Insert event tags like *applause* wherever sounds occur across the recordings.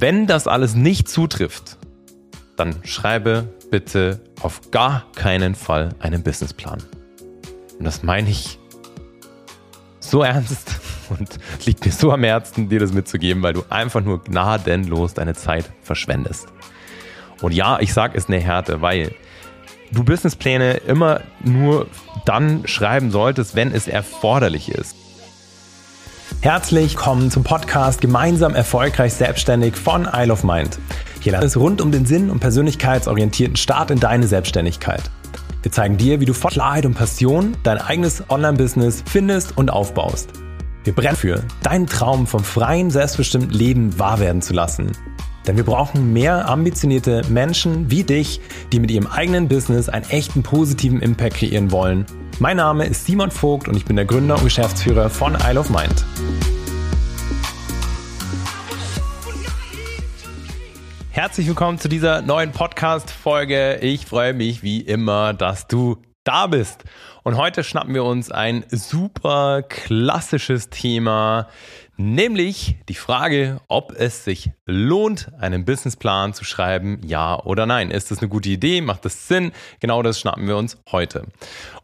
wenn das alles nicht zutrifft, dann schreibe bitte auf gar keinen Fall einen Businessplan. Und das meine ich so ernst *laughs* und liegt mir so am Herzen, dir das mitzugeben, weil du einfach nur gnadenlos deine Zeit verschwendest. Und ja, ich sage es eine Härte, weil du Businesspläne immer nur dann schreiben solltest, wenn es erforderlich ist. Herzlich willkommen zum Podcast Gemeinsam erfolgreich selbstständig von Isle of Mind. Hier lernt es rund um den Sinn und persönlichkeitsorientierten Start in deine Selbstständigkeit. Wir zeigen dir, wie du voll Klarheit und Passion dein eigenes Online-Business findest und aufbaust. Wir brennen für, deinen Traum vom freien, selbstbestimmten Leben wahr werden zu lassen. Denn wir brauchen mehr ambitionierte Menschen wie dich, die mit ihrem eigenen Business einen echten positiven Impact kreieren wollen. Mein Name ist Simon Vogt und ich bin der Gründer und Geschäftsführer von Isle of Mind. Herzlich willkommen zu dieser neuen Podcast-Folge. Ich freue mich wie immer, dass du da bist. Und heute schnappen wir uns ein super klassisches Thema, nämlich die Frage, ob es sich lohnt, einen Businessplan zu schreiben, ja oder nein. Ist das eine gute Idee? Macht das Sinn? Genau das schnappen wir uns heute.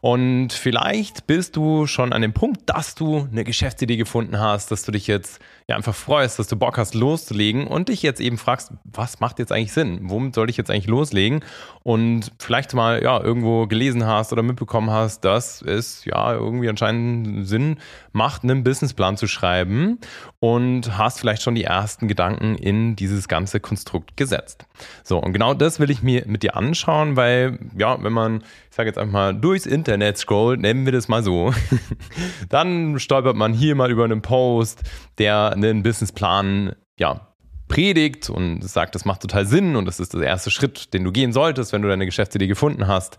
Und vielleicht bist du schon an dem Punkt, dass du eine Geschäftsidee gefunden hast, dass du dich jetzt ja einfach freust, dass du Bock hast loszulegen und dich jetzt eben fragst, was macht jetzt eigentlich Sinn? Womit soll ich jetzt eigentlich loslegen? Und vielleicht mal ja irgendwo gelesen hast oder mitbekommen hast, dass es ja irgendwie anscheinend Sinn macht, einen Businessplan zu schreiben und hast vielleicht schon die ersten Gedanken in dieses ganze Konstrukt gesetzt. So, und genau das will ich mir mit dir anschauen, weil ja, wenn man sage jetzt einfach mal, durchs Internet scrollt, nennen wir das mal so, *laughs* dann stolpert man hier mal über einen Post, der einen Businessplan, ja, predigt und sagt, das macht total Sinn und das ist der erste Schritt, den du gehen solltest, wenn du deine Geschäftsidee gefunden hast.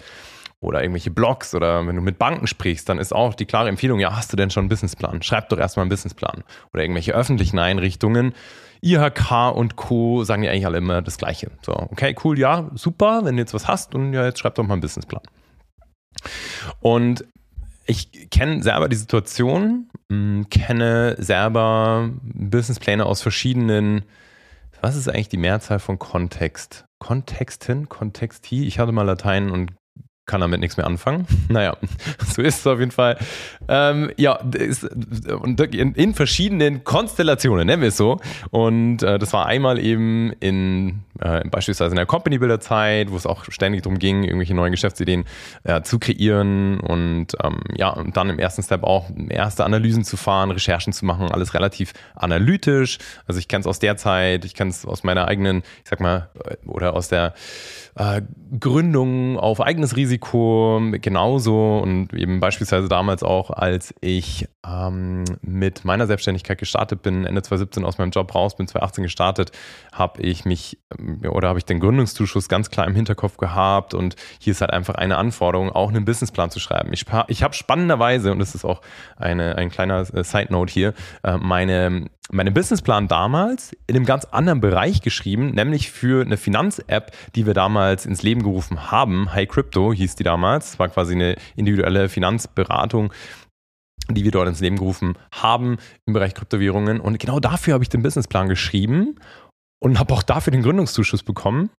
Oder irgendwelche Blogs oder wenn du mit Banken sprichst, dann ist auch die klare Empfehlung, ja, hast du denn schon einen Businessplan? Schreib doch erstmal einen Businessplan. Oder irgendwelche öffentlichen Einrichtungen, IHK und Co. sagen ja eigentlich alle immer das Gleiche. So, okay, cool, ja, super, wenn du jetzt was hast und ja, jetzt schreib doch mal einen Businessplan. Und ich kenne selber die Situation, hm, kenne selber Businesspläne aus verschiedenen, was ist eigentlich die Mehrzahl von Kontext? Kontexten, Kontexti. Ich hatte mal Latein und kann damit nichts mehr anfangen. *laughs* Naja, *laughs* so ist es auf jeden Fall. Ähm, ja, ist, in, in, verschiedenen Konstellationen, nennen wir es so. Und äh, das war einmal eben in äh, beispielsweise in der Company Builder Zeit, wo es auch ständig darum ging, irgendwelche neuen Geschäftsideen äh, zu kreieren und ähm, ja, und dann im ersten Step auch erste Analysen zu fahren, Recherchen zu machen, alles relativ analytisch. Also ich kenne es aus der Zeit, ich kenne es aus meiner eigenen, ich sag mal, äh, oder aus der äh, Gründung auf eigenes Risiko genauso und eben beispielsweise damals auch, als ich ähm, mit meiner Selbstständigkeit gestartet bin, Ende 2017 aus meinem Job raus, bin 2018 gestartet, habe ich mich ähm, oder habe ich den Gründungszuschuss ganz klar im Hinterkopf gehabt und hier ist halt einfach eine Anforderung, auch einen Businessplan zu schreiben. Ich, ich habe spannenderweise, und das ist auch eine, ein kleiner äh, Side-Note hier, äh, meine meinen Businessplan damals in einem ganz anderen Bereich geschrieben, nämlich für eine Finanz-App, die wir damals ins Leben gerufen haben. High Crypto hieß die damals. Das war quasi eine individuelle Finanzberatung, die wir dort ins Leben gerufen haben im Bereich Kryptowährungen. Und genau dafür habe ich den Businessplan geschrieben und habe auch dafür den Gründungszuschuss bekommen.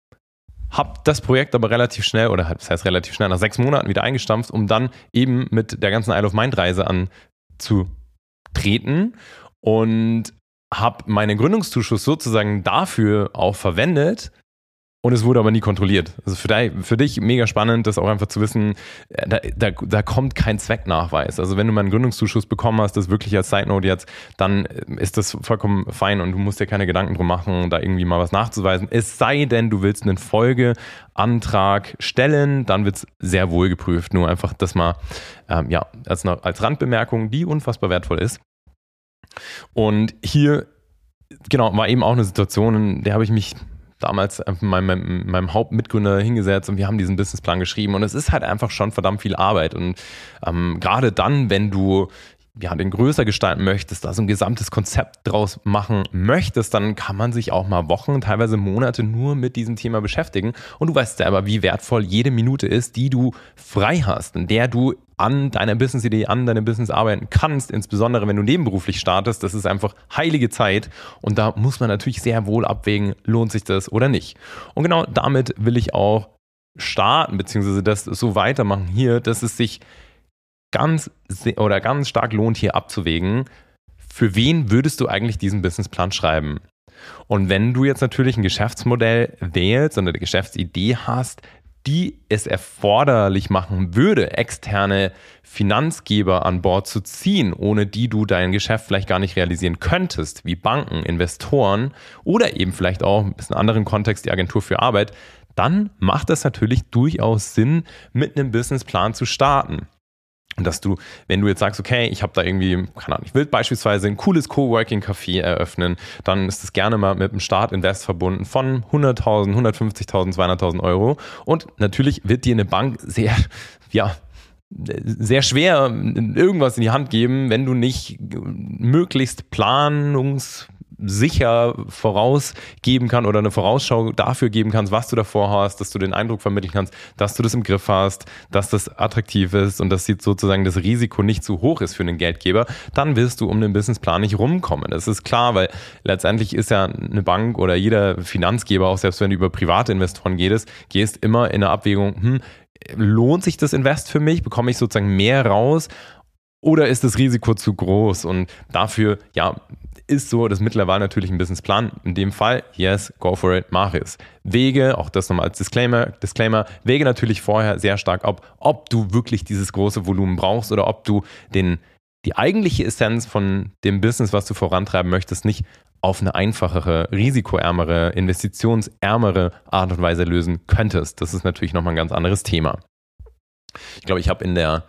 Habe das Projekt aber relativ schnell, oder das heißt relativ schnell, nach sechs Monaten wieder eingestampft, um dann eben mit der ganzen Isle of Mind Reise anzutreten. Und habe meinen Gründungszuschuss sozusagen dafür auch verwendet, und es wurde aber nie kontrolliert. Also für, dich, für dich mega spannend, das auch einfach zu wissen, äh, da, da, da kommt kein Zwecknachweis. Also wenn du mal einen Gründungszuschuss bekommen hast, das wirklich als Side Note jetzt, dann äh, ist das vollkommen fein und du musst dir keine Gedanken drum machen, da irgendwie mal was nachzuweisen. Es sei denn, du willst einen Folgeantrag stellen, dann wird es sehr wohl geprüft. Nur einfach das mal ähm, ja, als, als Randbemerkung, die unfassbar wertvoll ist. Und hier, genau, war eben auch eine Situation, in der habe ich mich damals mit meinem, meinem, Hauptmitgründer hingesetzt und wir haben diesen Businessplan geschrieben und es ist halt einfach schon verdammt viel Arbeit und ähm, gerade dann, wenn du ja, den größer gestalten möchtest, da so ein gesamtes Konzept draus machen möchtest, dann kann man sich auch mal Wochen, teilweise Monate nur mit diesem Thema beschäftigen. Und du weißt selber, wie wertvoll jede Minute ist, die du frei hast, in der du an deiner Business-Idee, an deinem Business arbeiten kannst, insbesondere wenn du nebenberuflich startest. Das ist einfach heilige Zeit und da muss man natürlich sehr wohl abwägen, lohnt sich das oder nicht. Und genau damit will ich auch starten, beziehungsweise das so weitermachen hier, dass es sich ganz oder ganz stark lohnt, hier abzuwägen, für wen würdest du eigentlich diesen Businessplan schreiben? Und wenn du jetzt natürlich ein Geschäftsmodell wählst und eine Geschäftsidee hast, die es erforderlich machen würde, externe Finanzgeber an Bord zu ziehen, ohne die du dein Geschäft vielleicht gar nicht realisieren könntest, wie Banken, Investoren oder eben vielleicht auch ein bisschen anderen Kontext die Agentur für Arbeit, dann macht es natürlich durchaus Sinn, mit einem Businessplan zu starten. Dass du, wenn du jetzt sagst, okay, ich habe da irgendwie, keine Ahnung, ich will beispielsweise ein cooles Coworking-Café eröffnen, dann ist das gerne mal mit einem Start-Invest verbunden von 100.000, 150.000, 200.000 Euro. Und natürlich wird dir eine Bank sehr, ja, sehr schwer irgendwas in die Hand geben, wenn du nicht möglichst planungs sicher vorausgeben kann oder eine Vorausschau dafür geben kannst, was du davor hast, dass du den Eindruck vermitteln kannst, dass du das im Griff hast, dass das attraktiv ist und dass sozusagen das Risiko nicht zu hoch ist für einen Geldgeber, dann wirst du um den Businessplan nicht rumkommen. Das ist klar, weil letztendlich ist ja eine Bank oder jeder Finanzgeber, auch selbst wenn du über private Investoren gehst, gehst immer in der Abwägung, hm, lohnt sich das Invest für mich? Bekomme ich sozusagen mehr raus? Oder ist das Risiko zu groß? Und dafür, ja, ist so das mittlerweile natürlich ein Businessplan. In dem Fall, yes, go for it, mach es. Wege, auch das nochmal als Disclaimer, Disclaimer, wege natürlich vorher sehr stark ab, ob du wirklich dieses große Volumen brauchst oder ob du den, die eigentliche Essenz von dem Business, was du vorantreiben möchtest, nicht auf eine einfachere, risikoärmere, investitionsärmere Art und Weise lösen könntest. Das ist natürlich nochmal ein ganz anderes Thema. Ich glaube, ich habe in der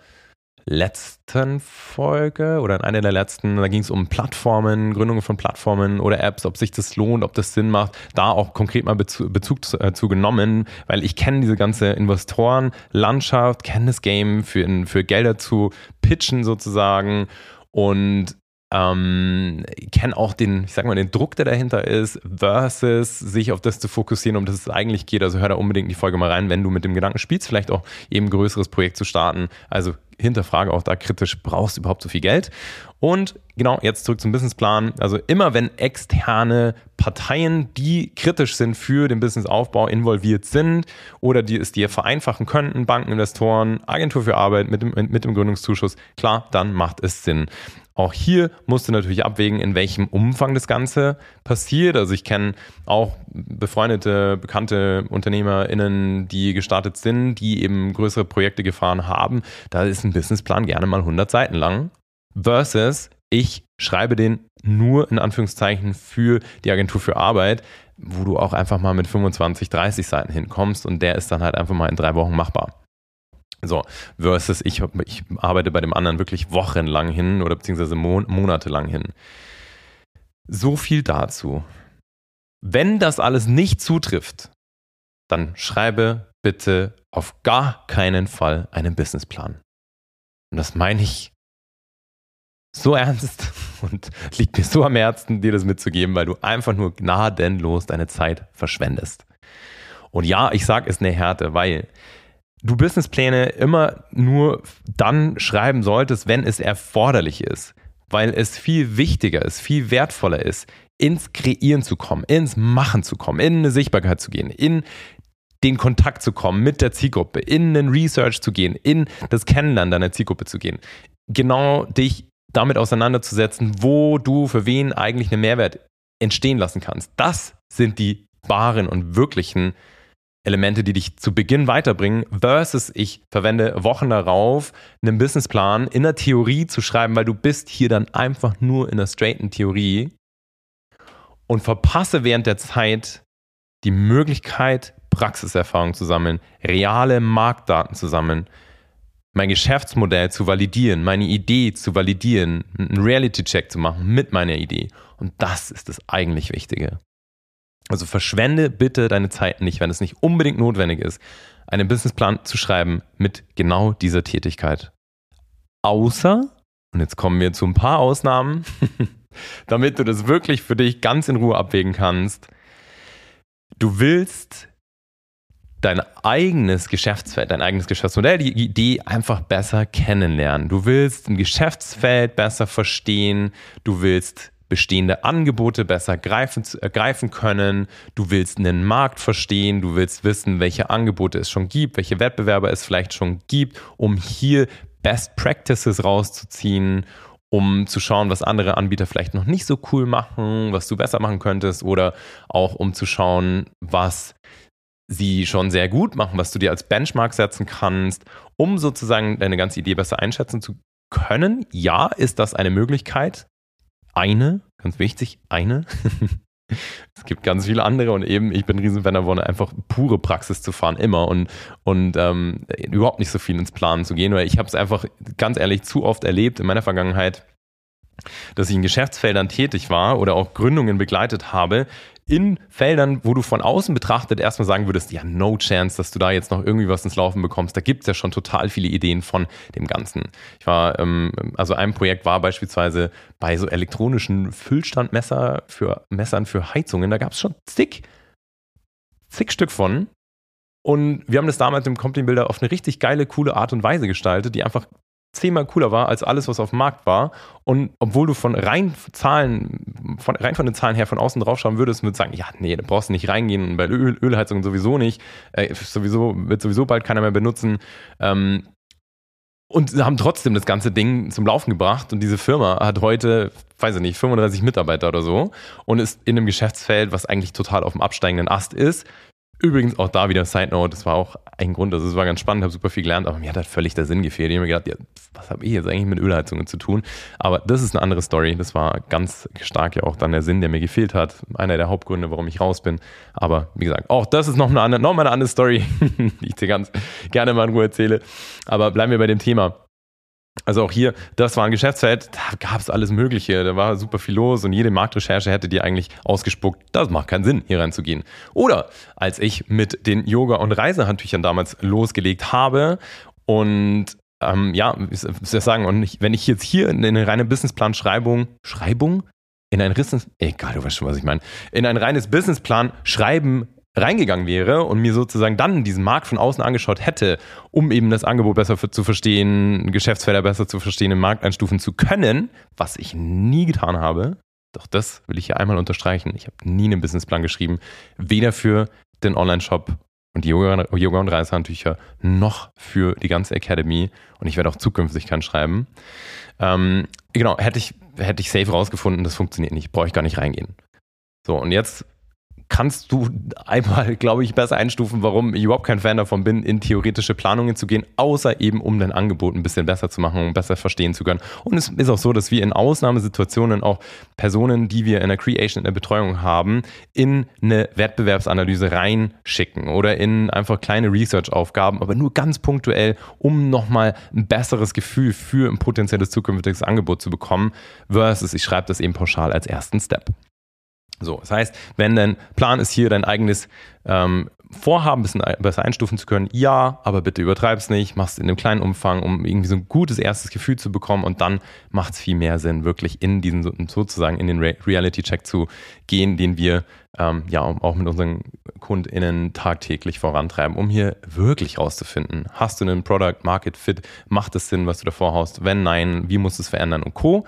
letzten Folge oder in einer der letzten, da ging es um Plattformen, Gründungen von Plattformen oder Apps, ob sich das lohnt, ob das Sinn macht, da auch konkret mal Bezug, Bezug zu, äh, zu, genommen, weil ich kenne diese ganze Investorenlandschaft, kenne das Game für, für Gelder zu pitchen sozusagen und ähm, kenne auch den, ich sag mal, den Druck, der dahinter ist, versus sich auf das zu fokussieren, um das es eigentlich geht. Also hör da unbedingt die Folge mal rein, wenn du mit dem Gedanken spielst, vielleicht auch eben ein größeres Projekt zu starten. Also hinterfrage auch da kritisch, brauchst du überhaupt so viel Geld? Und genau, jetzt zurück zum Businessplan. Also immer wenn externe Parteien, die kritisch sind für den Businessaufbau, involviert sind oder die es dir vereinfachen könnten, Banken, Investoren, Agentur für Arbeit mit dem, mit dem Gründungszuschuss, klar, dann macht es Sinn. Auch hier musst du natürlich abwägen, in welchem Umfang das Ganze passiert. Also ich kenne auch befreundete, bekannte UnternehmerInnen, die gestartet sind, die eben größere Projekte gefahren haben. Da ist ein Businessplan gerne mal 100 Seiten lang. Versus ich schreibe den nur in Anführungszeichen für die Agentur für Arbeit, wo du auch einfach mal mit 25, 30 Seiten hinkommst und der ist dann halt einfach mal in drei Wochen machbar. So, versus ich, ich arbeite bei dem anderen wirklich wochenlang hin oder beziehungsweise mon monatelang hin. So viel dazu. Wenn das alles nicht zutrifft, dann schreibe bitte auf gar keinen Fall einen Businessplan. Und das meine ich so ernst *laughs* und liegt mir so am Herzen, dir das mitzugeben, weil du einfach nur gnadenlos deine Zeit verschwendest. Und ja, ich sage es eine Härte, weil du Businesspläne immer nur dann schreiben solltest, wenn es erforderlich ist, weil es viel wichtiger ist, viel wertvoller ist, ins Kreieren zu kommen, ins Machen zu kommen, in eine Sichtbarkeit zu gehen, in den Kontakt zu kommen mit der Zielgruppe, in den Research zu gehen, in das Kennenlernen deiner Zielgruppe zu gehen. Genau dich damit auseinanderzusetzen, wo du für wen eigentlich einen Mehrwert entstehen lassen kannst. Das sind die wahren und wirklichen Elemente, die dich zu Beginn weiterbringen, versus ich verwende Wochen darauf, einen Businessplan in der Theorie zu schreiben, weil du bist hier dann einfach nur in der straighten Theorie und verpasse während der Zeit die Möglichkeit, Praxiserfahrung zu sammeln, reale Marktdaten zu sammeln, mein Geschäftsmodell zu validieren, meine Idee zu validieren, einen Reality-Check zu machen mit meiner Idee. Und das ist das eigentlich Wichtige. Also verschwende bitte deine Zeit nicht, wenn es nicht unbedingt notwendig ist, einen Businessplan zu schreiben mit genau dieser Tätigkeit. Außer und jetzt kommen wir zu ein paar Ausnahmen, *laughs* damit du das wirklich für dich ganz in Ruhe abwägen kannst. Du willst dein eigenes Geschäftsfeld, dein eigenes Geschäftsmodell, die Idee einfach besser kennenlernen. Du willst ein Geschäftsfeld besser verstehen, du willst bestehende Angebote besser greifen, äh, greifen können, du willst einen Markt verstehen, du willst wissen, welche Angebote es schon gibt, welche Wettbewerber es vielleicht schon gibt, um hier Best Practices rauszuziehen um zu schauen, was andere Anbieter vielleicht noch nicht so cool machen, was du besser machen könntest oder auch um zu schauen, was sie schon sehr gut machen, was du dir als Benchmark setzen kannst, um sozusagen deine ganze Idee besser einschätzen zu können. Ja, ist das eine Möglichkeit. Eine, ganz wichtig, eine. *laughs* es gibt ganz viele andere und eben, ich bin ein Riesenfan davon, einfach pure Praxis zu fahren, immer und, und ähm, überhaupt nicht so viel ins Planen zu gehen, weil ich habe es einfach ganz ehrlich zu oft erlebt in meiner Vergangenheit, dass ich in Geschäftsfeldern tätig war oder auch Gründungen begleitet habe, in Feldern, wo du von außen betrachtet erstmal sagen würdest, ja, no chance, dass du da jetzt noch irgendwie was ins Laufen bekommst. Da gibt es ja schon total viele Ideen von dem Ganzen. Ich war, ähm, also ein Projekt war beispielsweise bei so elektronischen Füllstandmesser für Messern für Heizungen, da gab es schon zig, zig Stück von. Und wir haben das damals im Company Builder auf eine richtig geile, coole Art und Weise gestaltet, die einfach zehnmal cooler war als alles, was auf dem Markt war. Und obwohl du von rein Zahlen, von, rein von den Zahlen her von außen drauf schauen würdest, würdest sagen, ja, nee, da brauchst du nicht reingehen, bei Öl, Ölheizungen sowieso nicht, äh, sowieso, wird sowieso bald keiner mehr benutzen. Ähm, und haben trotzdem das ganze Ding zum Laufen gebracht. Und diese Firma hat heute, weiß ich nicht, 35 Mitarbeiter oder so und ist in einem Geschäftsfeld, was eigentlich total auf dem absteigenden Ast ist. Übrigens auch da wieder Side Note, das war auch ein Grund, also es war ganz spannend, habe super viel gelernt, aber mir hat halt völlig der Sinn gefehlt. Ich habe mir gedacht, ja, was habe ich jetzt eigentlich mit Ölheizungen zu tun? Aber das ist eine andere Story. Das war ganz stark ja auch dann der Sinn, der mir gefehlt hat. Einer der Hauptgründe, warum ich raus bin. Aber wie gesagt, auch das ist noch eine andere, noch mal eine andere Story, *laughs* die ich dir ganz gerne mal in Ruhe erzähle. Aber bleiben wir bei dem Thema. Also auch hier, das war ein Geschäftsfeld, da gab es alles Mögliche, da war super viel los und jede Marktrecherche hätte dir eigentlich ausgespuckt, das macht keinen Sinn, hier reinzugehen. Oder als ich mit den Yoga- und Reisehandtüchern damals losgelegt habe und ähm, ja, soll ich sagen, und ich, wenn ich jetzt hier in eine reine Businessplan-Schreibung, Schreibung? In ein Business, egal, du weißt schon, was ich meine, in ein reines Businessplan schreiben reingegangen wäre und mir sozusagen dann diesen Markt von außen angeschaut hätte, um eben das Angebot besser für, zu verstehen, Geschäftsfelder besser zu verstehen, im Markt einstufen zu können, was ich nie getan habe. Doch das will ich hier einmal unterstreichen. Ich habe nie einen Businessplan geschrieben, weder für den Online-Shop und die Yoga, Yoga und Reisehandtücher noch für die ganze Academy. Und ich werde auch zukünftig keinen schreiben. Ähm, genau, hätte ich, hätte ich safe rausgefunden, das funktioniert nicht, brauche ich gar nicht reingehen. So, und jetzt kannst du einmal, glaube ich, besser einstufen, warum ich überhaupt kein Fan davon bin, in theoretische Planungen zu gehen, außer eben, um dein Angebot ein bisschen besser zu machen, um besser verstehen zu können. Und es ist auch so, dass wir in Ausnahmesituationen auch Personen, die wir in der Creation, in der Betreuung haben, in eine Wettbewerbsanalyse reinschicken oder in einfach kleine Research-Aufgaben, aber nur ganz punktuell, um nochmal ein besseres Gefühl für ein potenzielles zukünftiges Angebot zu bekommen, versus ich schreibe das eben pauschal als ersten Step. So, das heißt, wenn dein Plan ist, hier dein eigenes ähm, Vorhaben ein bisschen besser einstufen zu können, ja, aber bitte übertreib es nicht, mach es in einem kleinen Umfang, um irgendwie so ein gutes erstes Gefühl zu bekommen und dann macht es viel mehr Sinn, wirklich in diesen sozusagen in den Re Reality-Check zu gehen, den wir ähm, ja auch mit unseren KundInnen tagtäglich vorantreiben, um hier wirklich rauszufinden, hast du einen Product Market Fit, macht es Sinn, was du davor hast, wenn nein, wie musst du es verändern und Co.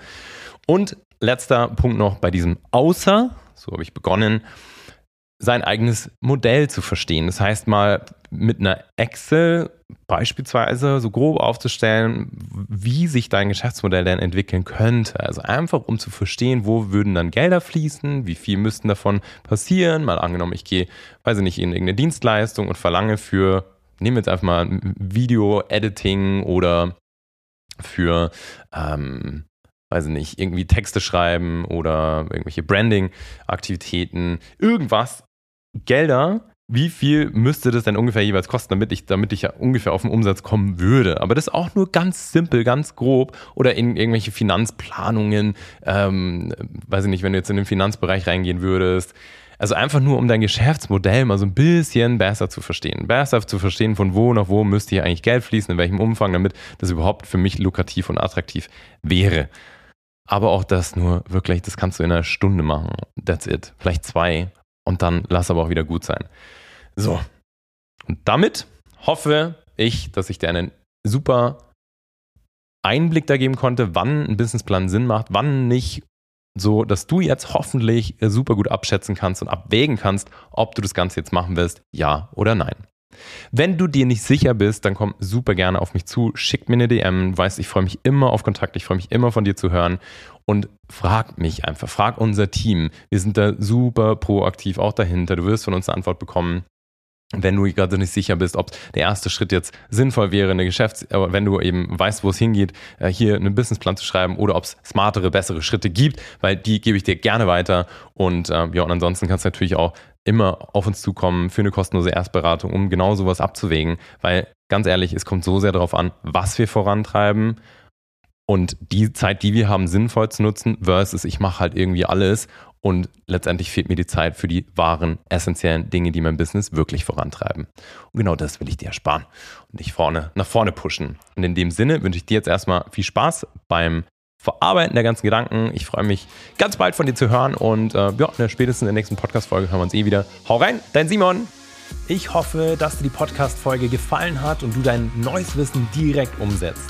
Und letzter Punkt noch bei diesem Außer, so habe ich begonnen, sein eigenes Modell zu verstehen. Das heißt mal mit einer Excel beispielsweise so grob aufzustellen, wie sich dein Geschäftsmodell denn entwickeln könnte. Also einfach um zu verstehen, wo würden dann Gelder fließen, wie viel müssten davon passieren. Mal angenommen, ich gehe, weiß ich nicht, in irgendeine Dienstleistung und verlange für, nehmen wir jetzt einfach mal Video-Editing oder für ähm, weiß ich nicht, irgendwie Texte schreiben oder irgendwelche Branding-Aktivitäten, irgendwas, Gelder, wie viel müsste das denn ungefähr jeweils kosten, damit ich, damit ich ja ungefähr auf den Umsatz kommen würde? Aber das auch nur ganz simpel, ganz grob oder in irgendwelche Finanzplanungen, ähm, weiß ich nicht, wenn du jetzt in den Finanzbereich reingehen würdest, Also einfach nur, um dein Geschäftsmodell mal so ein bisschen besser zu verstehen. Besser zu verstehen, von wo nach wo müsste hier eigentlich Geld fließen, in welchem Umfang, damit das überhaupt für mich lukrativ und attraktiv wäre. Aber auch das nur wirklich, das kannst du in einer Stunde machen. That's it. Vielleicht zwei. Und dann lass aber auch wieder gut sein. So. Und damit hoffe ich, dass ich dir einen super Einblick da geben konnte, wann ein Businessplan Sinn macht, wann nicht, so dass du jetzt hoffentlich super gut abschätzen kannst und abwägen kannst, ob du das Ganze jetzt machen willst, ja oder nein. Wenn du dir nicht sicher bist, dann komm super gerne auf mich zu, schick mir eine DM. Weißt, ich freue mich immer auf Kontakt, ich freue mich immer von dir zu hören und frag mich einfach, frag unser Team. Wir sind da super proaktiv auch dahinter. Du wirst von uns eine Antwort bekommen wenn du gerade nicht sicher bist, ob der erste Schritt jetzt sinnvoll wäre, eine Geschäfts-, wenn du eben weißt, wo es hingeht, äh, hier einen Businessplan zu schreiben oder ob es smartere, bessere Schritte gibt, weil die gebe ich dir gerne weiter. Und äh, ja, und ansonsten kannst du natürlich auch immer auf uns zukommen für eine kostenlose Erstberatung, um genau sowas abzuwägen, weil ganz ehrlich, es kommt so sehr darauf an, was wir vorantreiben und die Zeit, die wir haben, sinnvoll zu nutzen, versus ich mache halt irgendwie alles und letztendlich fehlt mir die Zeit für die wahren, essentiellen Dinge, die mein Business wirklich vorantreiben. Und genau das will ich dir ersparen und dich vorne nach vorne pushen. Und in dem Sinne wünsche ich dir jetzt erstmal viel Spaß beim Verarbeiten der ganzen Gedanken. Ich freue mich ganz bald von dir zu hören und äh, ja, spätestens in der nächsten Podcast-Folge hören wir uns eh wieder. Hau rein, dein Simon! Ich hoffe, dass dir die Podcast-Folge gefallen hat und du dein neues Wissen direkt umsetzt.